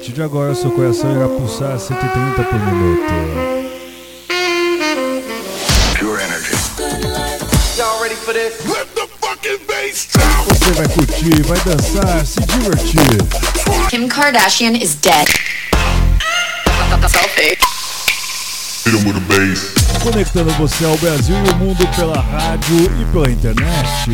partir de agora, seu coração irá pulsar a 130 por minuto. Pure energy. Y'all ready for this? Let the fucking bass drop. Você vai curtir, vai dançar, se divertir. Kim Kardashian is dead. Selfie. Hit 'em with a bass. Conectando você ao Brasil e o mundo pela rádio e pela internet.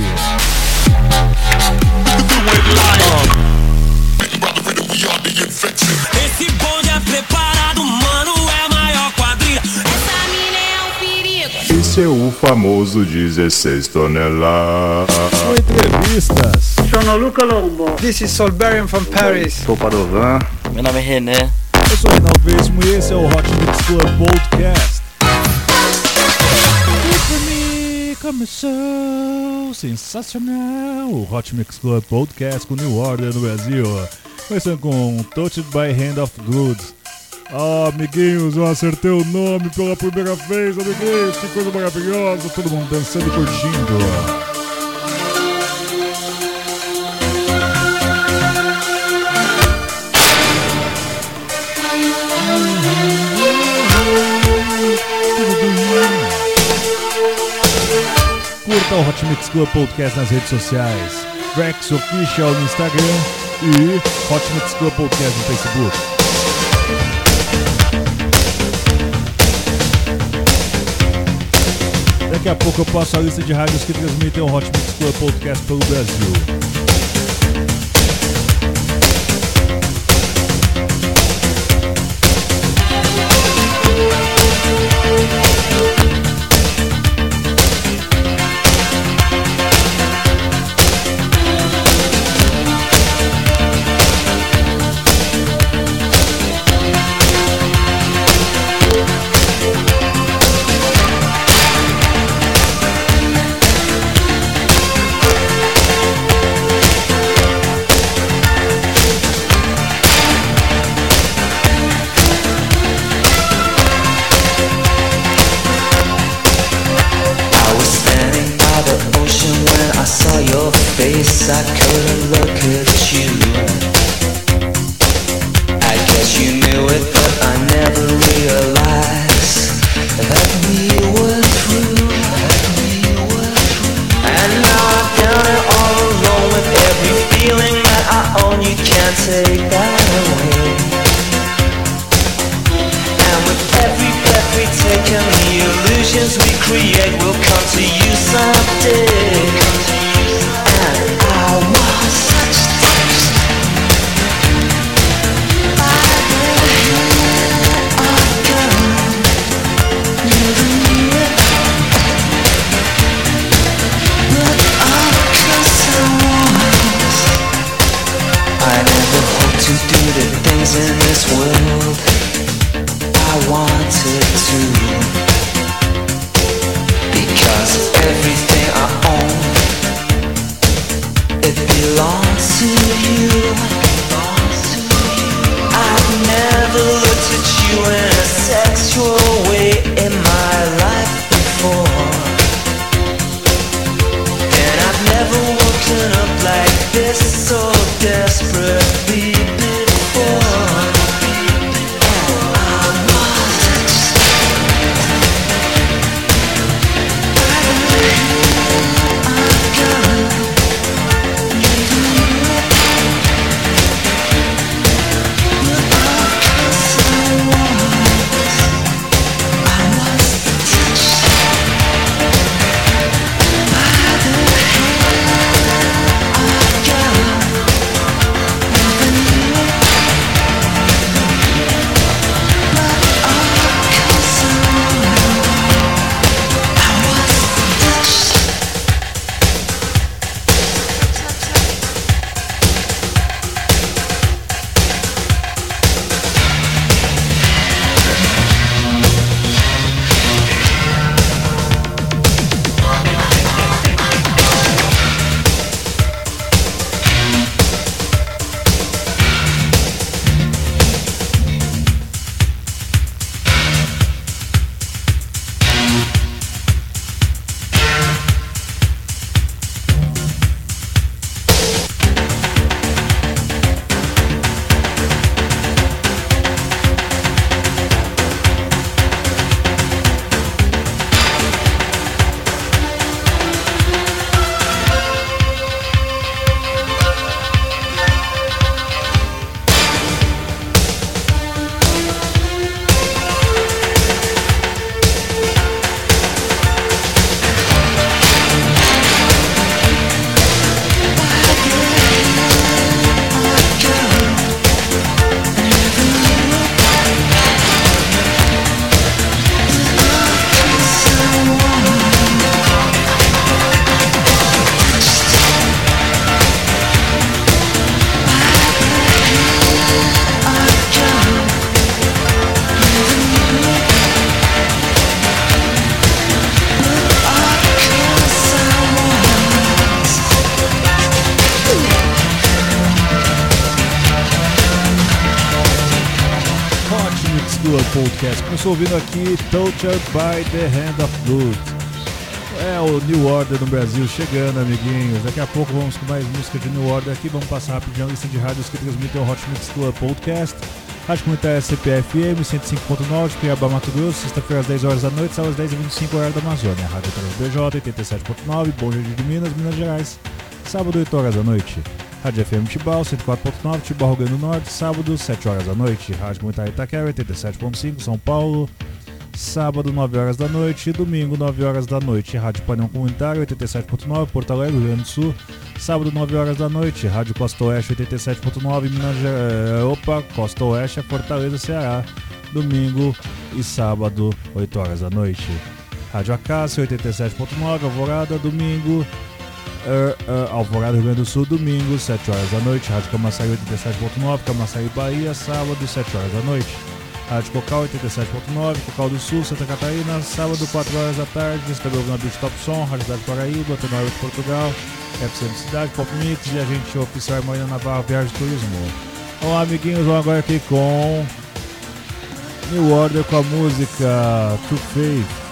O famoso 16 toneladas. Entrevistas, Sono Luca Lombo. This is Solberian from Paris. Sou Padovan. Meu nome é René. eu sou o Reinaldo Veríssimo e esse é o Hot Mix Club Podcast. E começou sensacional o Hot Mix Club Podcast com New Order no Brasil. Começando com Touched by Hand of Goods. Ah, amiguinhos, eu acertei o nome pela primeira vez, amiguinhos, que coisa maravilhosa, todo mundo dançando e curtindo. Curta o Hot Mix Club Podcast nas redes sociais. Rex Official no Instagram e Hot Mix Club Podcast no Facebook. Daqui a pouco eu passo a lista de rádios que transmitem o Hot Mix Club Podcast pelo Brasil. So desperately Começou ouvindo aqui Tortured by the Hand of Blood. É o New Order no Brasil chegando, amiguinhos. Daqui a pouco vamos com mais música de New Order aqui. Vamos passar rapidinho a lista de rádios que transmitem o Hot Mix Club Podcast. Rádio Comunitária CPFM 105.9, Cuiabá, Mato Grosso, sexta-feira às 10 horas da noite, sábado às 10 h 25 horário da Amazônia. Rádio BJ 87.9, Bom Jardim de Minas, Minas Gerais, sábado 8 horas da noite. Rádio FM Tibau 104.9, Tibau, Rio Grande do Norte, sábado 7 horas da noite. Rádio Comunitária Itaquera 87.5, São Paulo, sábado 9 horas da noite, domingo 9 horas da noite. Rádio Panão Comunitário 87.9, Porto Alegre, Rio Grande do Sul, sábado 9 horas da noite. Rádio Costa Oeste 87.9, Minas Gerais, opa, Costa Oeste, Fortaleza, Ceará, domingo e sábado 8 horas da noite. Rádio Acácia 87.9, Alvorada, domingo Uh, uh, Alvorada, Rio Grande do Sul, domingo, 7 horas da noite. Rádio Camaçari 87.9, Camaçari, Bahia, sábado, 7 horas da noite. Rádio Cocal 87.9, Cocal do Sul, Santa Catarina, sábado, 4 horas da tarde. Está ouvindo a Beach Top Som, Rádio Cidade Paraíba, Tenório de Portugal, FCM Cidade, Pop Mix e a gente oficial Marina Navarro, Viagem Turismo. Olá, amiguinhos, vamos agora aqui com New Order com a música To Faith.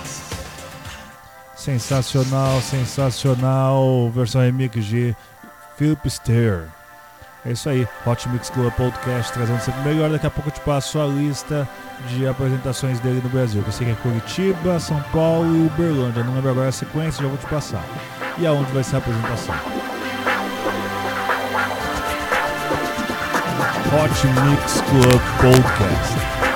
Sensacional, sensacional. Versão remix de Philip Stair. É isso aí, Hot Mix Club Podcast trazendo sempre melhor. Daqui a pouco eu te passo a lista de apresentações dele no Brasil. Eu sei que é Curitiba, São Paulo e Uberlândia. Não lembro agora a sequência, já vou te passar. E aonde vai ser a apresentação? Hot Mix Club Podcast.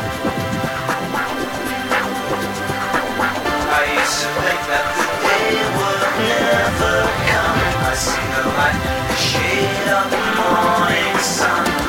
See the light shade of the morning sun.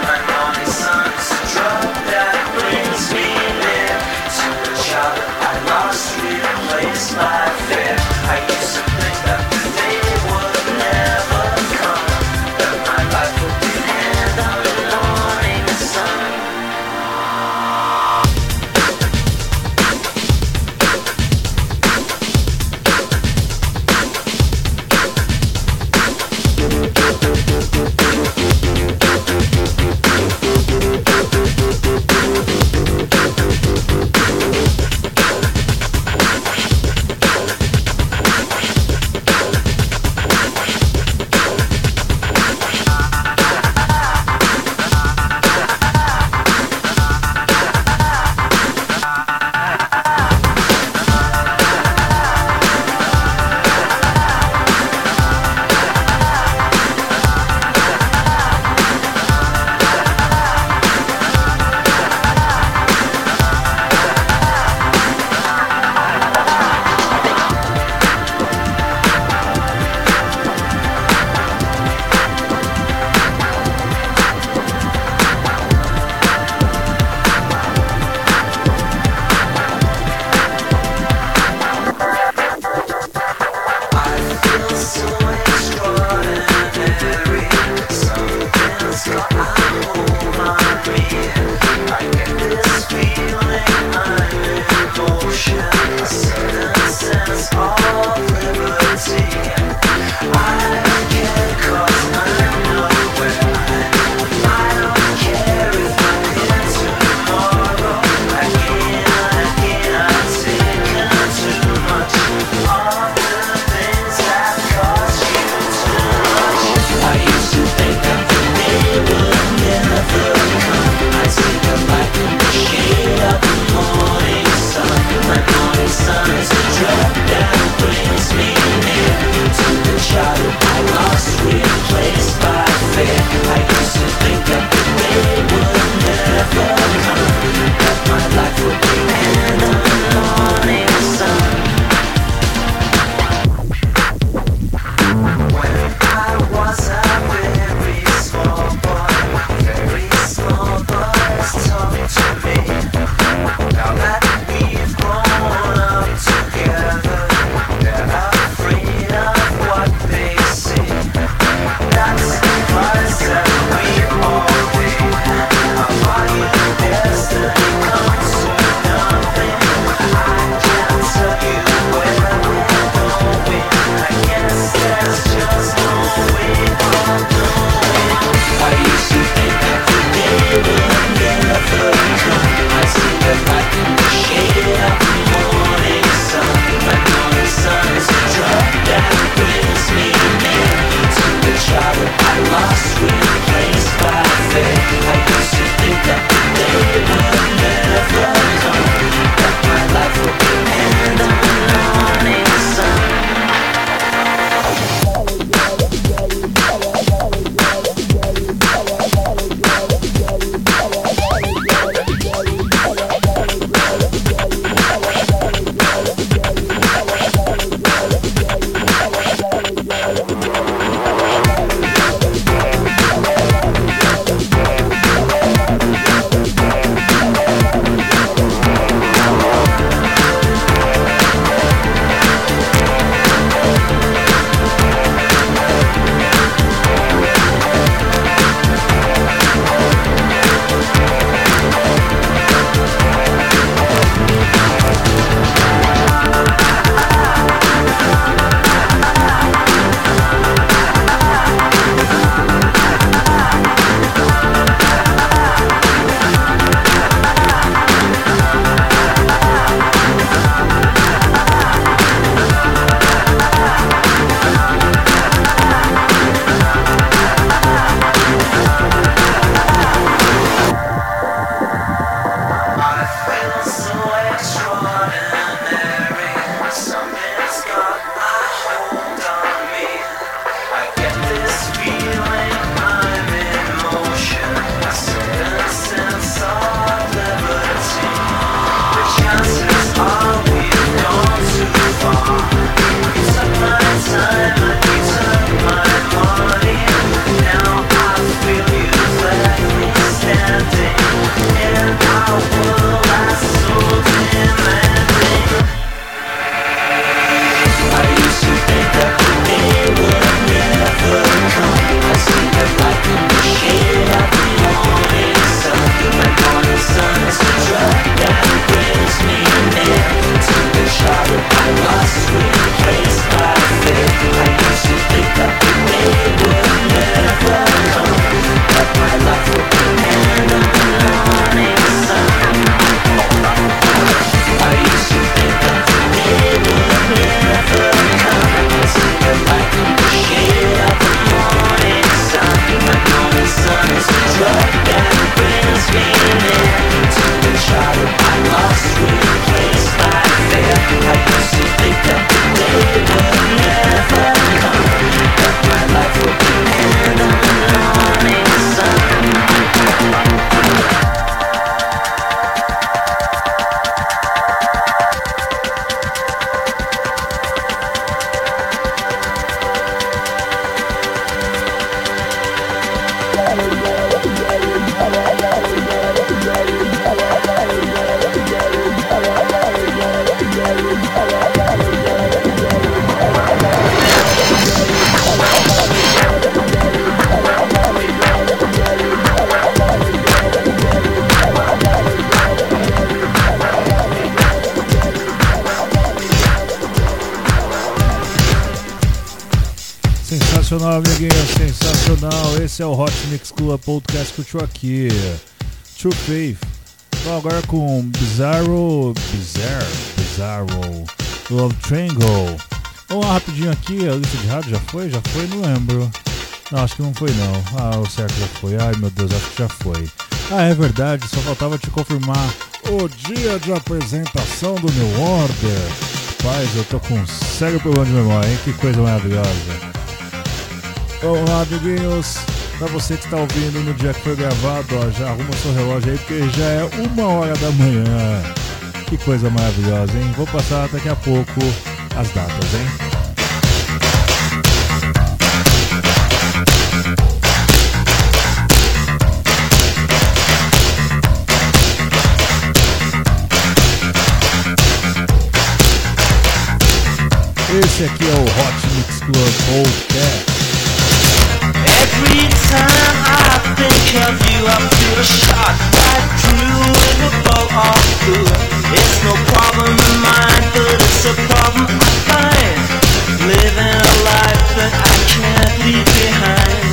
Podcast tô aqui. True Faith. Agora com Bizarro, Bizarre, Bizarro, Love Triangle. Vamos lá rapidinho aqui, a lista de rádio já foi? Já foi? Não lembro. Não, acho que não foi não. Ah, o certo já foi. Ai meu Deus, acho que já foi. Ah, é verdade, só faltava te confirmar o dia de apresentação do New Order. Rapaz, eu tô com um sério problema de memória, hein? Que coisa maravilhosa. Vamos lá, amiguinhos. Pra você que está ouvindo no dia que foi gravado, ó, já arruma seu relógio aí, porque já é uma hora da manhã. Que coisa maravilhosa, hein? Vou passar daqui a pouco as datas, hein? Esse aqui é o Hot Mix Club Podcast. Every time I think of you, I feel shot bolt of. It's no problem of mine, but it's a problem I find. Living a life that I can't leave behind.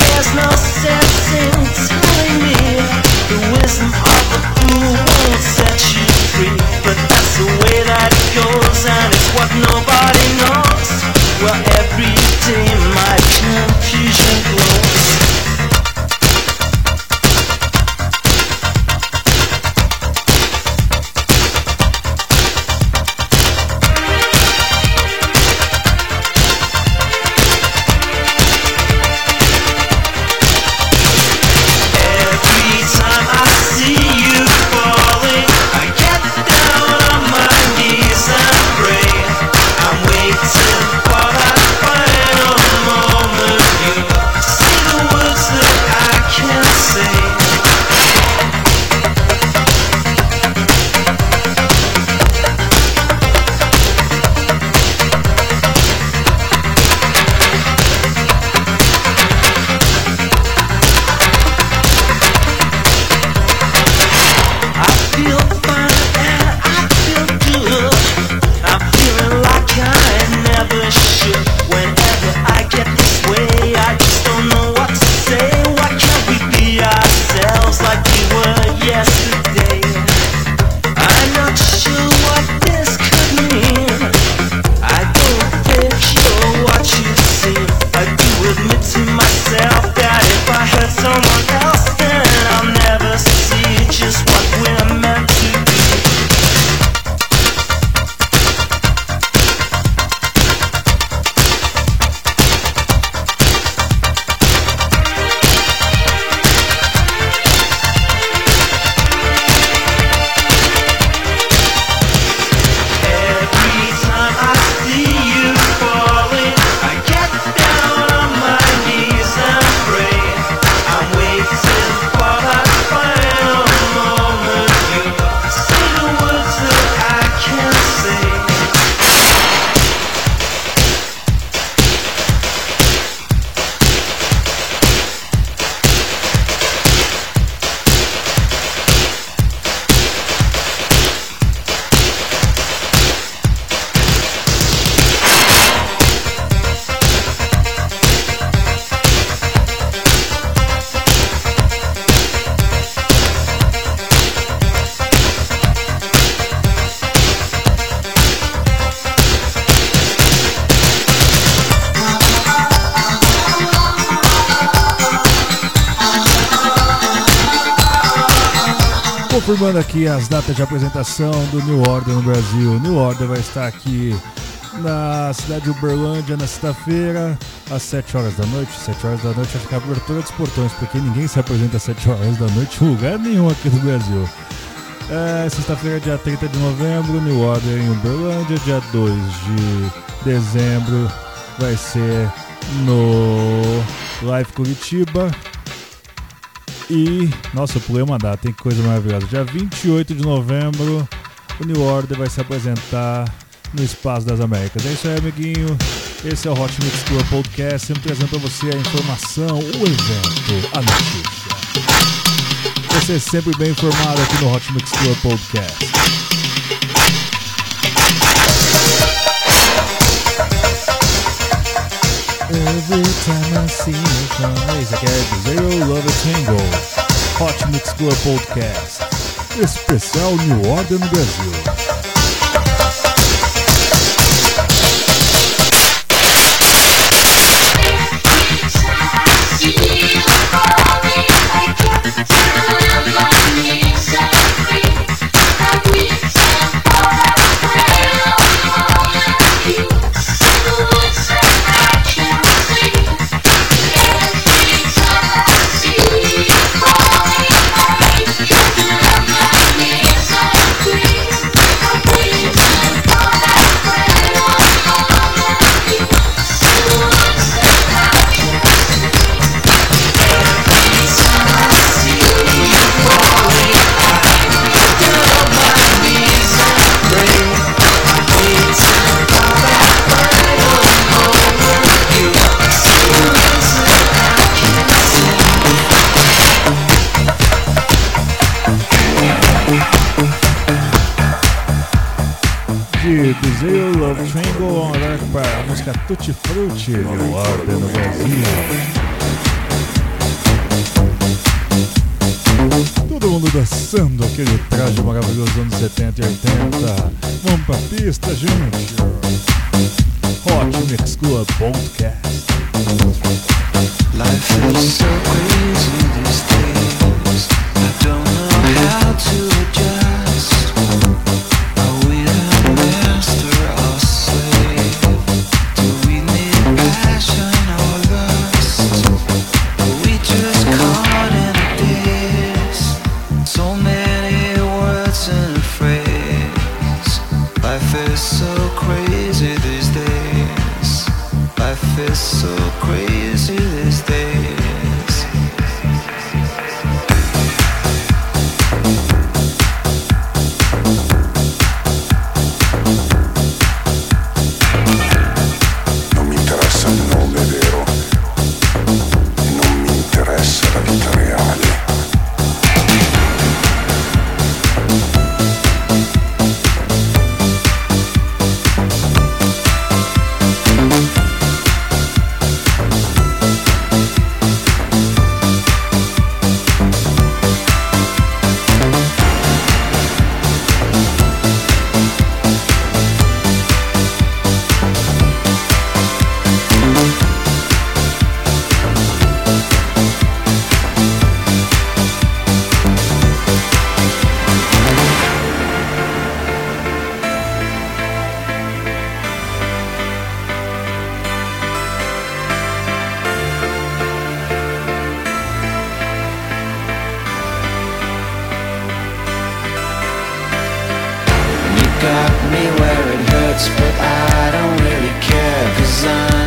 There's no sense in telling me the wisdom of the fool won't set you free. But that's the way that it goes, and it's what nobody knows. Well, every day my confusion grows. Confirmando aqui as datas de apresentação do New Order no Brasil. New Order vai estar aqui na cidade de Uberlândia na sexta-feira, às 7 horas da noite. 7 horas da noite vai ficar a abertura dos portões, porque ninguém se apresenta às 7 horas da noite em lugar nenhum aqui no Brasil. É, sexta-feira, dia 30 de novembro, New Order em Uberlândia. Dia 2 de dezembro vai ser no Live Curitiba. E, nossa, eu pulei uma data, tem que coisa maravilhosa. Dia 28 de novembro, o New Order vai se apresentar no Espaço das Américas. É isso aí, amiguinho. Esse é o Hot Mix Club Podcast, sempre trazendo para você a informação, o evento, a notícia. Você é sempre bem informado aqui no Hot Mix Club Podcast. Every time I see you come, isso aqui é Zero Love Tango, Hot Mix Club Podcast, especial New Order no Brasil. Música Tutti Frutti, New Order no Brasil. Todo mundo dançando aquele traje maravilhoso dos anos 70 e 80. Vamos pra pista, gente. Hot Mix Club Podcast. Life is so crazy these days. I don't know how to adjust. Me where it hurts, but I don't really care. Cause I'm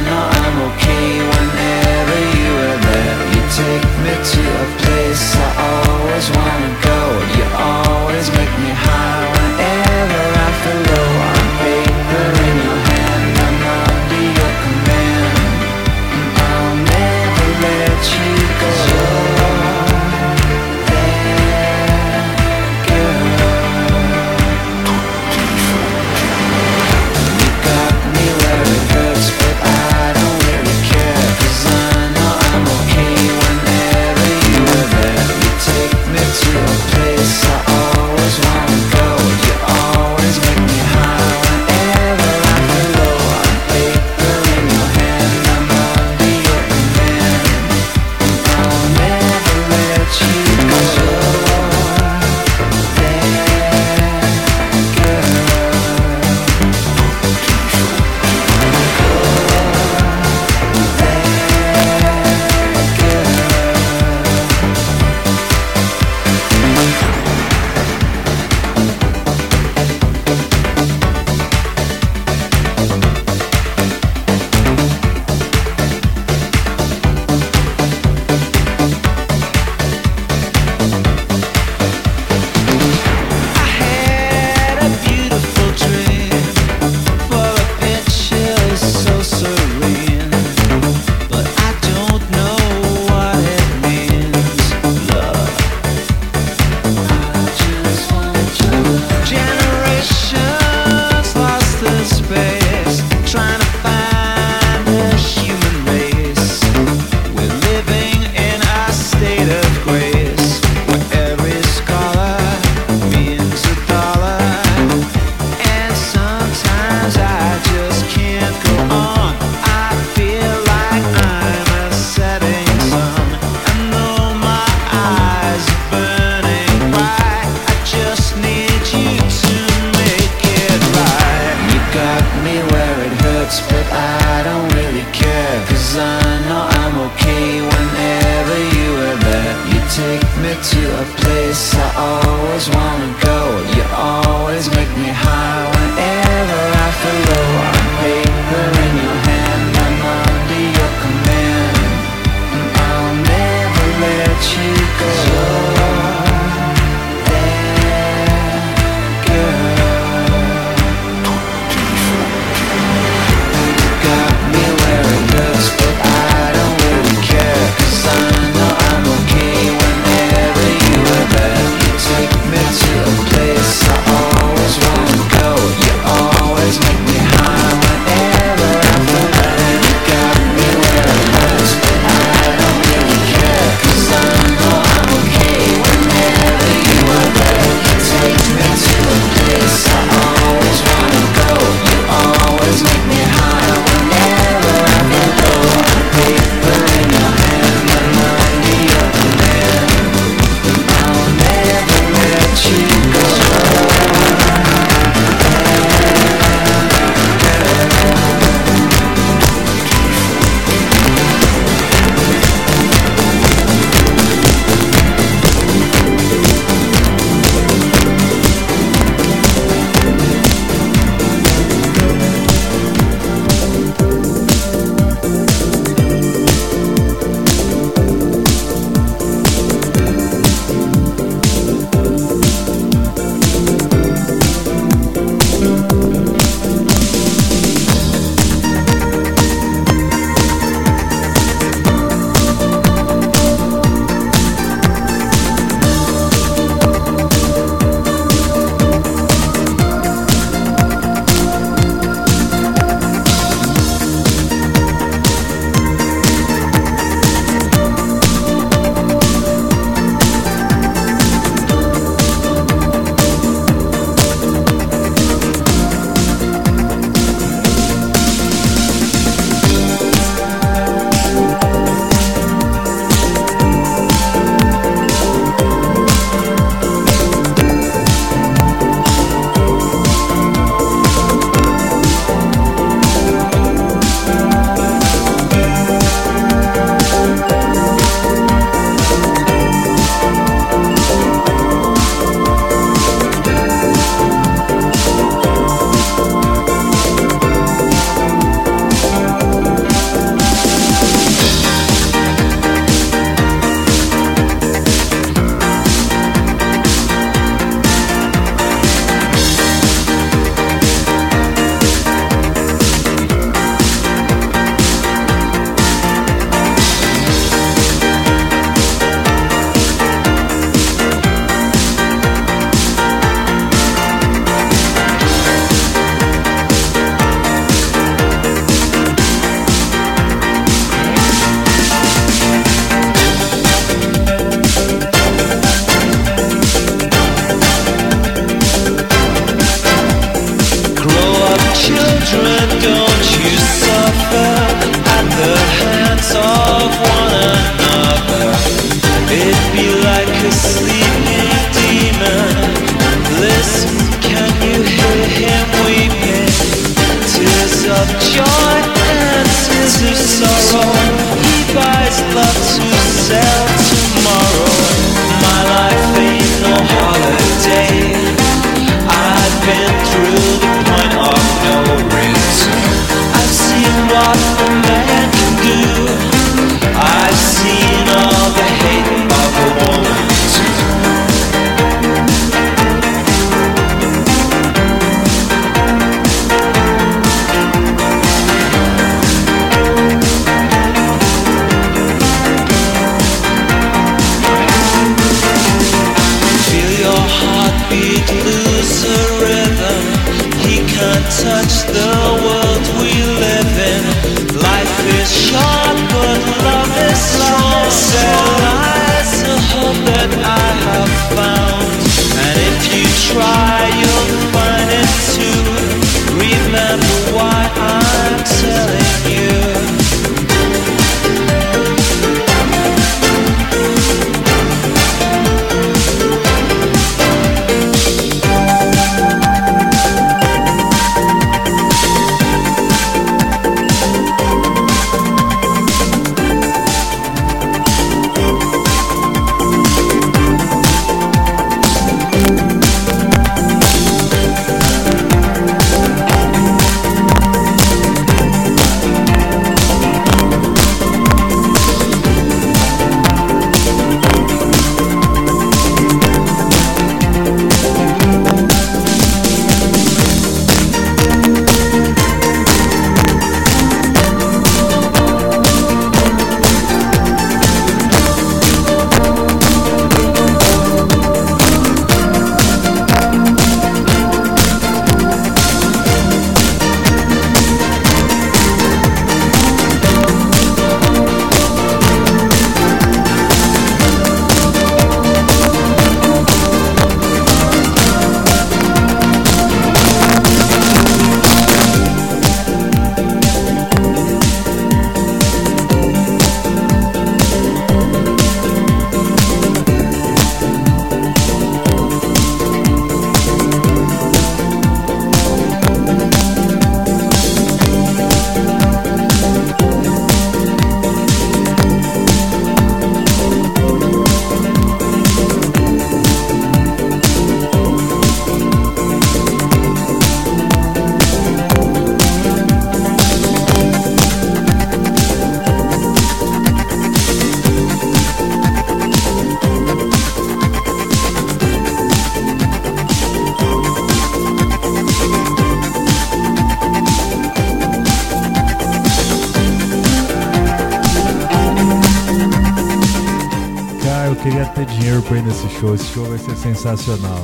Esse show vai ser sensacional.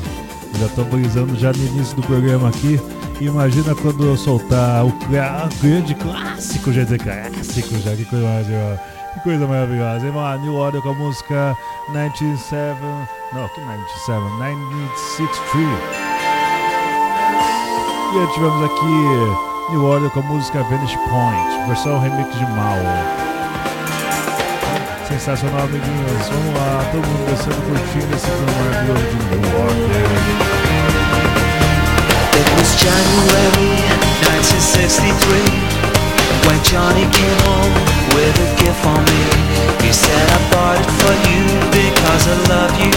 Já tô brisando já no início do programa aqui. Imagina quando eu soltar o grande clássico, já dizer clássico já, que coisa maravilhosa. Que coisa maravilhosa. hein, mano? New Order com a música 97. Não, que 97? 1963. E aí tivemos aqui New Order com a música Vanish Point, versão remix de Mal. Sensacional, amiguinhos. Vamos lá, todo mundo descendo, curtindo esse filme maravilhoso de Order. It was January 1963 when Johnny came home with a gift for me. He said, I bought it for you because I love you.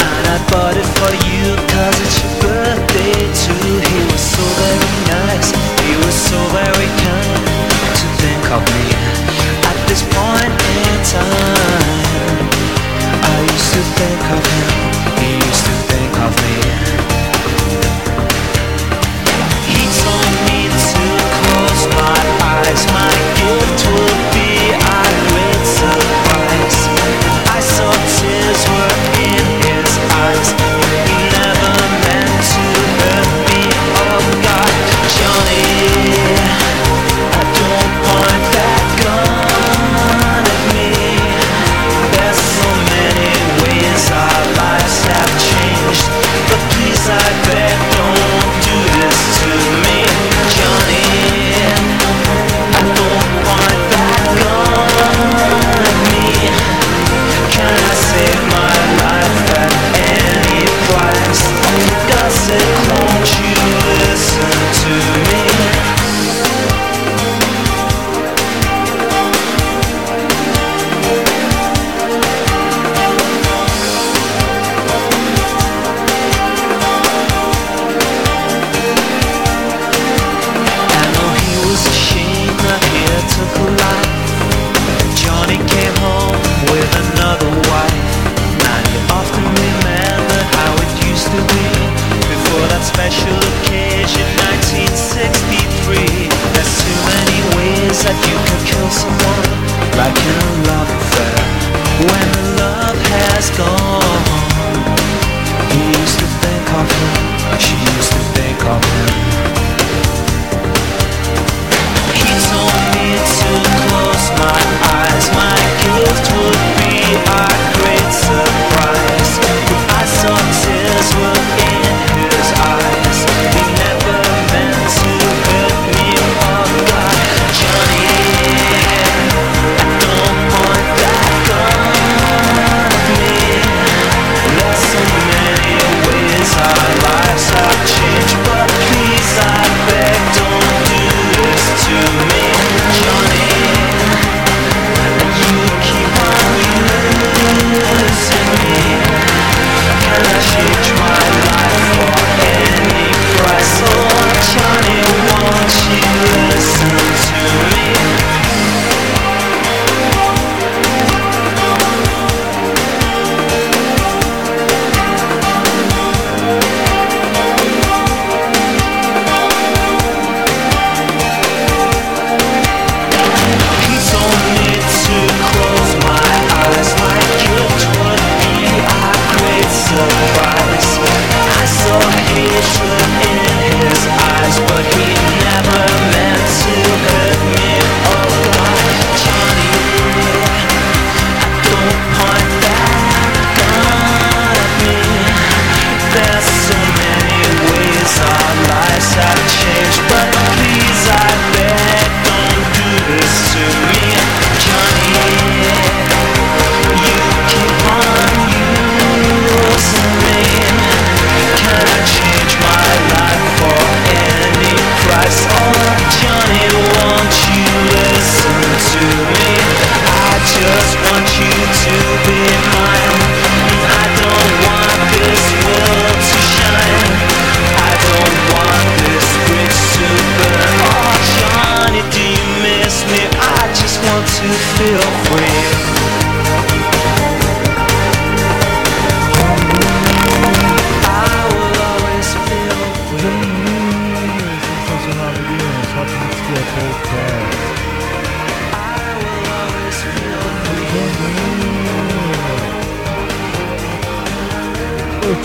And I bought it for you because it's your birthday too. He was so very nice, he was so very kind to think of me this point in time. I used to think of him, he used to think of me. He told me to close my eyes. My gift would be a great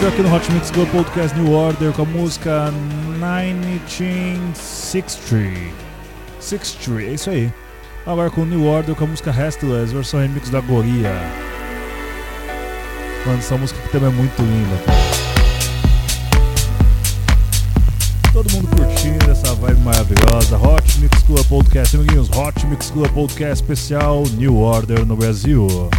Estou aqui no Hot Mix Club Podcast New Order com a música 1963. 63, é isso aí. Agora com New Order com a música Restless, versão remix da Goria. Mano, essa música aqui também é muito linda. Todo mundo curtindo essa vibe maravilhosa. Hot Mix Club Podcast, amiguinhos. Hot Mix Club Podcast especial New Order no Brasil.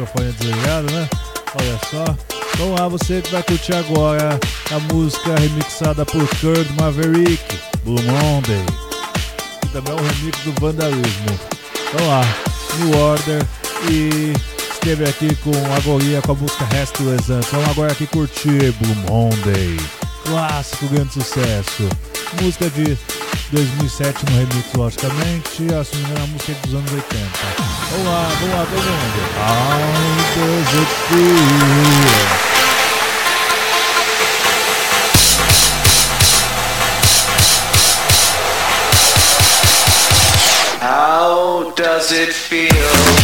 Microfone desligado, né? Olha só. Vamos lá, você que vai curtir agora a música remixada por Kurt Maverick, Blue Monday. Que também é um remix do Vandalismo. Vamos lá, New Order e esteve aqui com a Goria com a música Restless Antes. Vamos agora aqui curtir Blue Monday. Clássico, grande sucesso. Música de 2007 no remix, logicamente. Engano, a música dos anos 80. Vamos lá, vamos lá, todo mundo. How does it feel? How does it feel?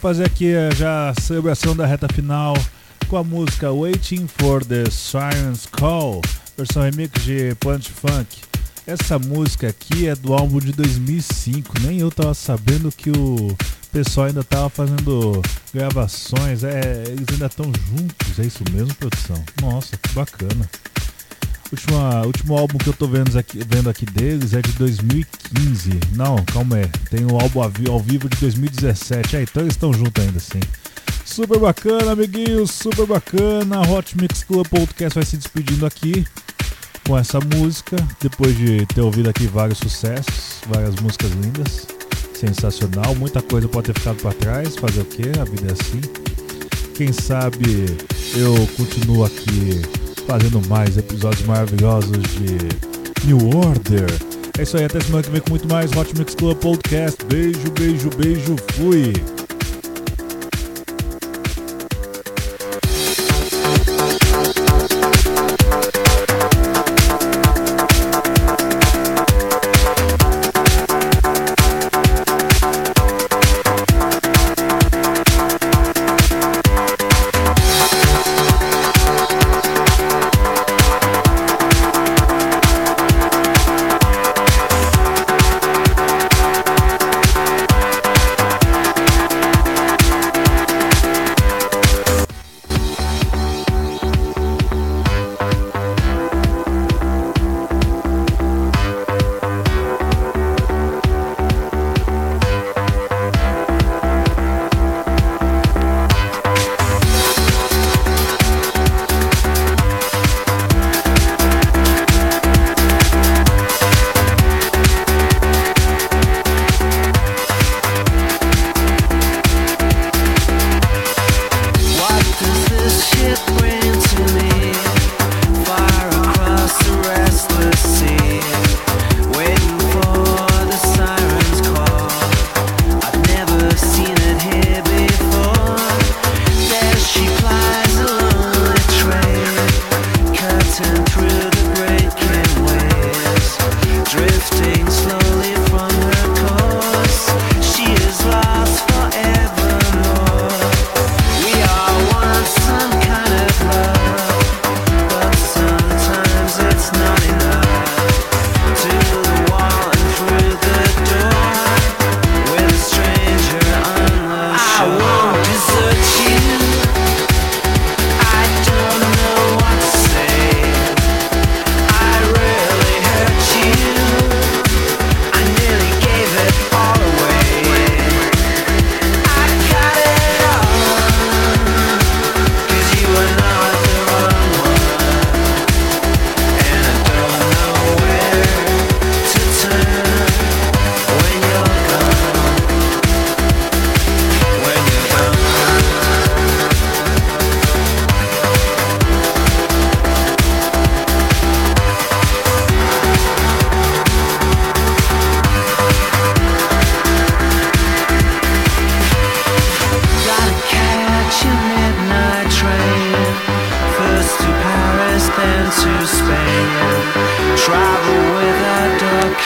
Vamos fazer aqui eh, já a celebração da reta final com a música Waiting for the Siren's Call, versão remix de Punch Funk. Essa música aqui é do álbum de 2005. Nem eu tava sabendo que o pessoal ainda tava fazendo gravações. É, eles ainda estão juntos. É isso mesmo, produção? Nossa, que bacana. Última, último álbum que eu tô vendo aqui, vendo aqui deles é de 2015. Não, calma aí. Tem o um álbum ao vivo de 2017. É, então eles estão juntos ainda, sim. Super bacana, amiguinhos, super bacana. Hot Mix Club Podcast vai se despedindo aqui com essa música. Depois de ter ouvido aqui vários sucessos, várias músicas lindas. Sensacional. Muita coisa pode ter ficado para trás. Fazer o que? A vida é assim. Quem sabe eu continuo aqui fazendo mais episódios maravilhosos de New Order. É isso aí, até semana que vem com muito mais Hot Mix Club Podcast. Beijo, beijo, beijo, fui!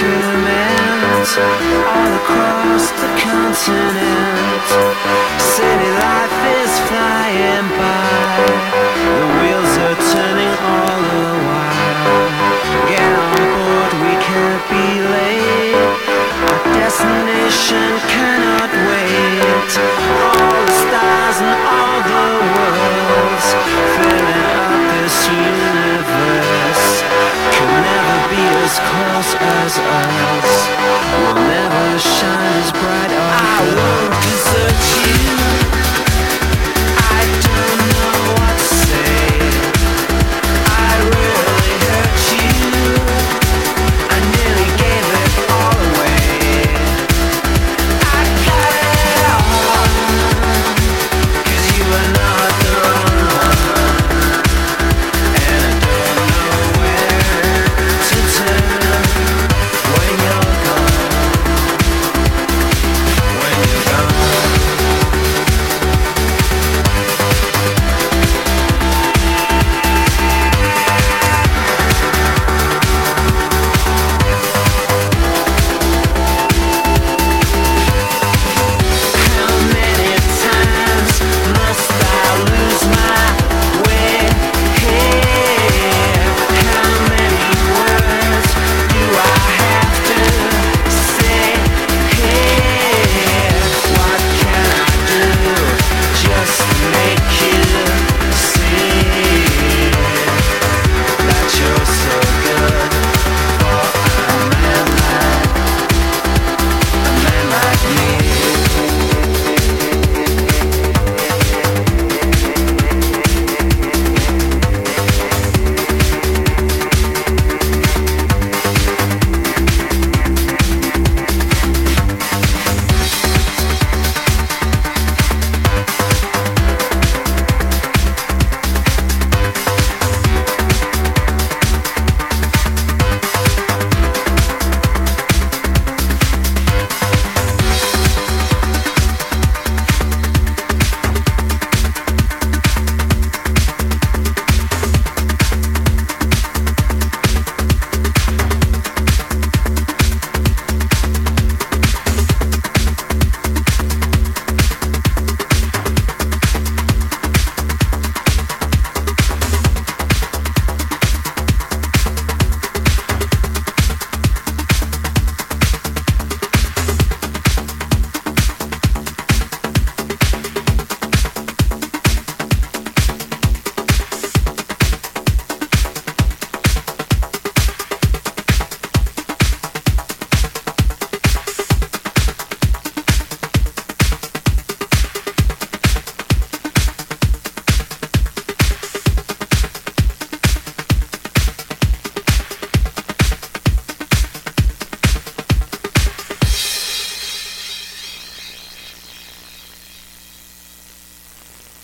should us. Will never shine as bright